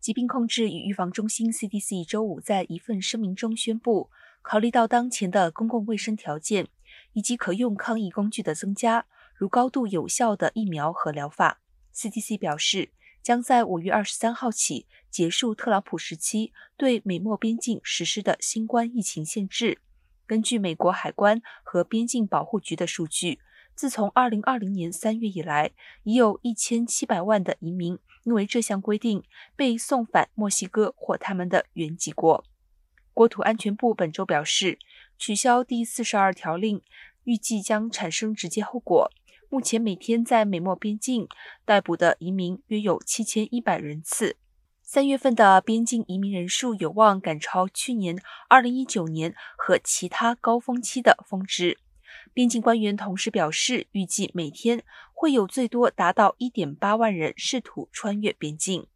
疾病控制与预防中心 （CDC） 周五在一份声明中宣布，考虑到当前的公共卫生条件以及可用抗疫工具的增加，如高度有效的疫苗和疗法，CDC 表示将在五月二十三号起结束特朗普时期对美墨边境实施的新冠疫情限制。根据美国海关和边境保护局的数据，自从二零二零年三月以来，已有一千七百万的移民因为这项规定被送返墨西哥或他们的原籍国。国土安全部本周表示，取消第四十二条令预计将产生直接后果。目前每天在美墨边境逮捕的移民约有七千一百人次。三月份的边境移民人数有望赶超去年二零一九年和其他高峰期的峰值。边境官员同时表示，预计每天会有最多达到1.8万人试图穿越边境。